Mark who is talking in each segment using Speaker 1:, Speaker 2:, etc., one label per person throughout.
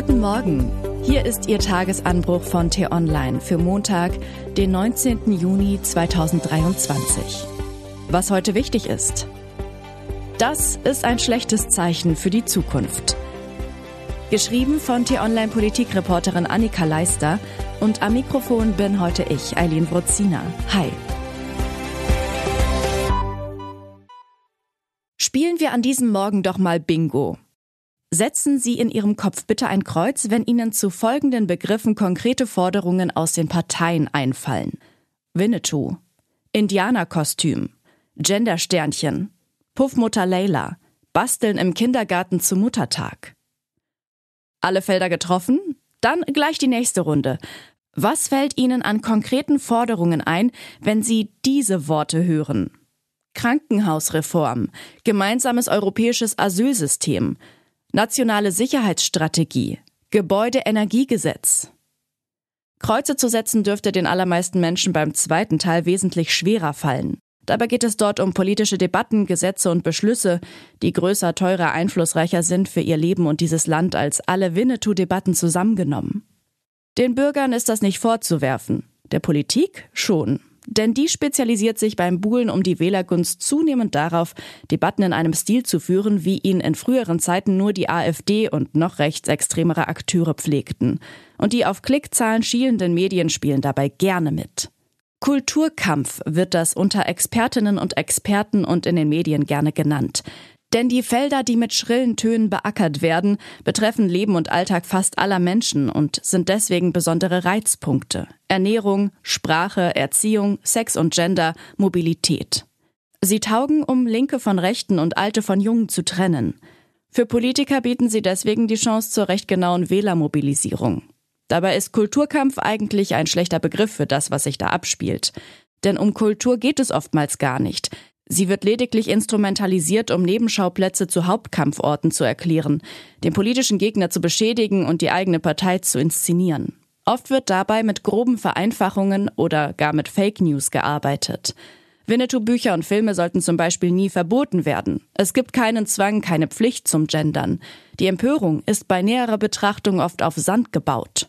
Speaker 1: Guten Morgen. Hier ist Ihr Tagesanbruch von T-Online für Montag, den 19. Juni 2023. Was heute wichtig ist. Das ist ein schlechtes Zeichen für die Zukunft. Geschrieben von T-Online Politikreporterin Annika Leister und am Mikrofon bin heute ich, Eileen Wrozina. Hi. Spielen wir an diesem Morgen doch mal Bingo. Setzen Sie in Ihrem Kopf bitte ein Kreuz, wenn Ihnen zu folgenden Begriffen konkrete Forderungen aus den Parteien einfallen. Winnetou, Indianerkostüm, Gendersternchen, Puffmutter Leila, Basteln im Kindergarten zu Muttertag. Alle Felder getroffen? Dann gleich die nächste Runde. Was fällt Ihnen an konkreten Forderungen ein, wenn Sie diese Worte hören? Krankenhausreform, gemeinsames europäisches Asylsystem, Nationale Sicherheitsstrategie, Gebäudeenergiegesetz. Kreuze zu setzen dürfte den allermeisten Menschen beim zweiten Teil wesentlich schwerer fallen. Dabei geht es dort um politische Debatten, Gesetze und Beschlüsse, die größer, teurer, einflussreicher sind für ihr Leben und dieses Land als alle Winnetou-Debatten zusammengenommen. Den Bürgern ist das nicht vorzuwerfen, der Politik schon. Denn die spezialisiert sich beim Buhlen um die Wählergunst zunehmend darauf, Debatten in einem Stil zu führen, wie ihn in früheren Zeiten nur die AfD und noch rechtsextremere Akteure pflegten. Und die auf Klickzahlen schielenden Medien spielen dabei gerne mit. Kulturkampf wird das unter Expertinnen und Experten und in den Medien gerne genannt. Denn die Felder, die mit schrillen Tönen beackert werden, betreffen Leben und Alltag fast aller Menschen und sind deswegen besondere Reizpunkte. Ernährung, Sprache, Erziehung, Sex und Gender, Mobilität. Sie taugen, um Linke von Rechten und Alte von Jungen zu trennen. Für Politiker bieten sie deswegen die Chance zur recht genauen Wählermobilisierung. Dabei ist Kulturkampf eigentlich ein schlechter Begriff für das, was sich da abspielt. Denn um Kultur geht es oftmals gar nicht. Sie wird lediglich instrumentalisiert, um Nebenschauplätze zu Hauptkampforten zu erklären, den politischen Gegner zu beschädigen und die eigene Partei zu inszenieren. Oft wird dabei mit groben Vereinfachungen oder gar mit Fake News gearbeitet. Winnetou-Bücher und Filme sollten zum Beispiel nie verboten werden. Es gibt keinen Zwang, keine Pflicht zum Gendern. Die Empörung ist bei näherer Betrachtung oft auf Sand gebaut.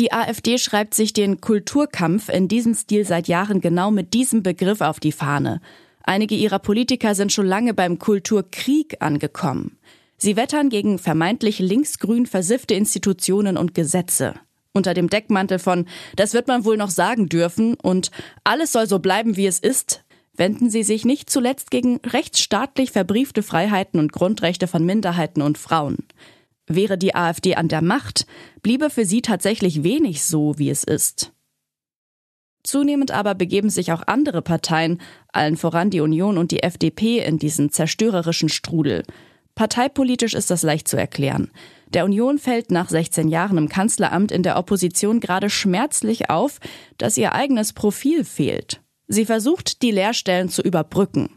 Speaker 1: Die AfD schreibt sich den Kulturkampf in diesem Stil seit Jahren genau mit diesem Begriff auf die Fahne. Einige ihrer Politiker sind schon lange beim Kulturkrieg angekommen. Sie wettern gegen vermeintlich linksgrün versiffte Institutionen und Gesetze. Unter dem Deckmantel von Das wird man wohl noch sagen dürfen und alles soll so bleiben, wie es ist, wenden sie sich nicht zuletzt gegen rechtsstaatlich verbriefte Freiheiten und Grundrechte von Minderheiten und Frauen. Wäre die AfD an der Macht, bliebe für sie tatsächlich wenig so, wie es ist. Zunehmend aber begeben sich auch andere Parteien, allen voran die Union und die FDP, in diesen zerstörerischen Strudel. Parteipolitisch ist das leicht zu erklären. Der Union fällt nach 16 Jahren im Kanzleramt in der Opposition gerade schmerzlich auf, dass ihr eigenes Profil fehlt. Sie versucht, die Leerstellen zu überbrücken.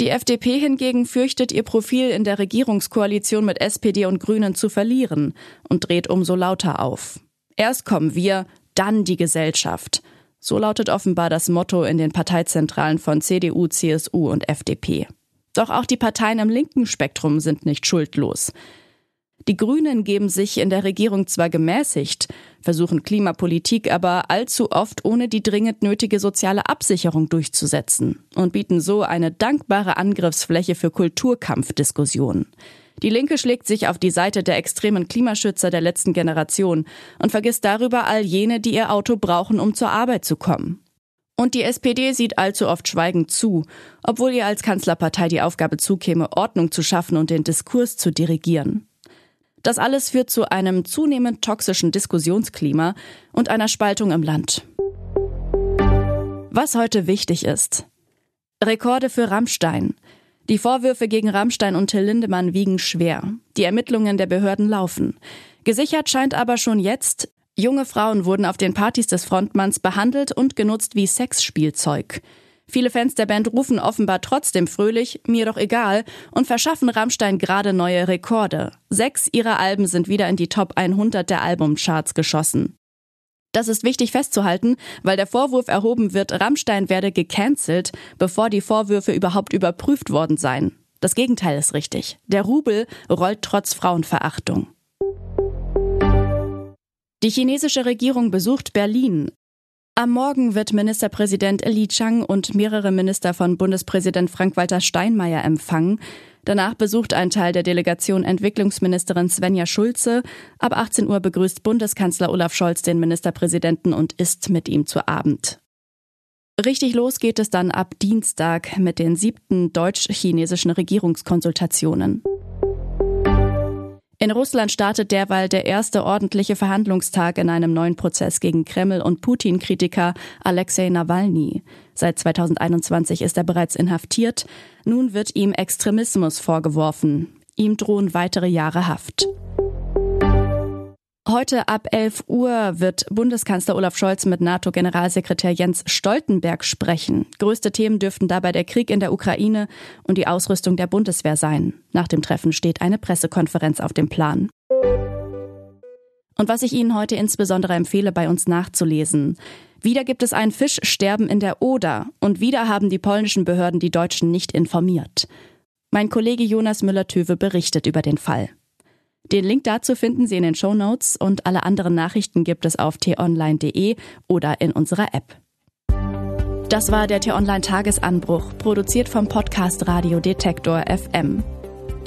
Speaker 1: Die FDP hingegen fürchtet, ihr Profil in der Regierungskoalition mit SPD und Grünen zu verlieren und dreht umso lauter auf. Erst kommen wir, dann die Gesellschaft. So lautet offenbar das Motto in den Parteizentralen von CDU, CSU und FDP. Doch auch die Parteien im linken Spektrum sind nicht schuldlos. Die Grünen geben sich in der Regierung zwar gemäßigt, versuchen Klimapolitik aber allzu oft ohne die dringend nötige soziale Absicherung durchzusetzen und bieten so eine dankbare Angriffsfläche für Kulturkampfdiskussionen. Die Linke schlägt sich auf die Seite der extremen Klimaschützer der letzten Generation und vergisst darüber all jene, die ihr Auto brauchen, um zur Arbeit zu kommen. Und die SPD sieht allzu oft schweigend zu, obwohl ihr als Kanzlerpartei die Aufgabe zukäme, Ordnung zu schaffen und den Diskurs zu dirigieren. Das alles führt zu einem zunehmend toxischen Diskussionsklima und einer Spaltung im Land. Was heute wichtig ist. Rekorde für Rammstein. Die Vorwürfe gegen Rammstein und Till Lindemann wiegen schwer. Die Ermittlungen der Behörden laufen. Gesichert scheint aber schon jetzt, junge Frauen wurden auf den Partys des Frontmanns behandelt und genutzt wie Sexspielzeug. Viele Fans der Band rufen offenbar trotzdem fröhlich, mir doch egal, und verschaffen Rammstein gerade neue Rekorde. Sechs ihrer Alben sind wieder in die Top 100 der Albumcharts geschossen. Das ist wichtig festzuhalten, weil der Vorwurf erhoben wird, Rammstein werde gecancelt, bevor die Vorwürfe überhaupt überprüft worden seien. Das Gegenteil ist richtig. Der Rubel rollt trotz Frauenverachtung. Die chinesische Regierung besucht Berlin. Am Morgen wird Ministerpräsident Li Chang und mehrere Minister von Bundespräsident Frank-Walter Steinmeier empfangen. Danach besucht ein Teil der Delegation Entwicklungsministerin Svenja Schulze. Ab 18 Uhr begrüßt Bundeskanzler Olaf Scholz den Ministerpräsidenten und isst mit ihm zu Abend. Richtig los geht es dann ab Dienstag mit den siebten deutsch-chinesischen Regierungskonsultationen. In Russland startet derweil der erste ordentliche Verhandlungstag in einem neuen Prozess gegen Kreml- und Putin-Kritiker Alexei Nawalny. Seit 2021 ist er bereits inhaftiert. Nun wird ihm Extremismus vorgeworfen. Ihm drohen weitere Jahre Haft. Heute ab 11 Uhr wird Bundeskanzler Olaf Scholz mit NATO-Generalsekretär Jens Stoltenberg sprechen. Größte Themen dürften dabei der Krieg in der Ukraine und die Ausrüstung der Bundeswehr sein. Nach dem Treffen steht eine Pressekonferenz auf dem Plan. Und was ich Ihnen heute insbesondere empfehle, bei uns nachzulesen. Wieder gibt es ein Fischsterben in der Oder und wieder haben die polnischen Behörden die Deutschen nicht informiert. Mein Kollege Jonas Müller-Töwe berichtet über den Fall. Den Link dazu finden Sie in den Show Notes und alle anderen Nachrichten gibt es auf t-online.de oder in unserer App. Das war der T-Online Tagesanbruch, produziert vom Podcast Radio Detektor FM.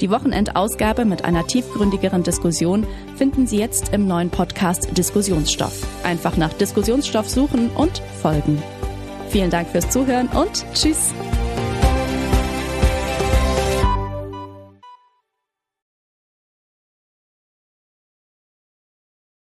Speaker 1: Die Wochenendausgabe mit einer tiefgründigeren Diskussion finden Sie jetzt im neuen Podcast Diskussionsstoff. Einfach nach Diskussionsstoff suchen und folgen. Vielen Dank fürs Zuhören und tschüss.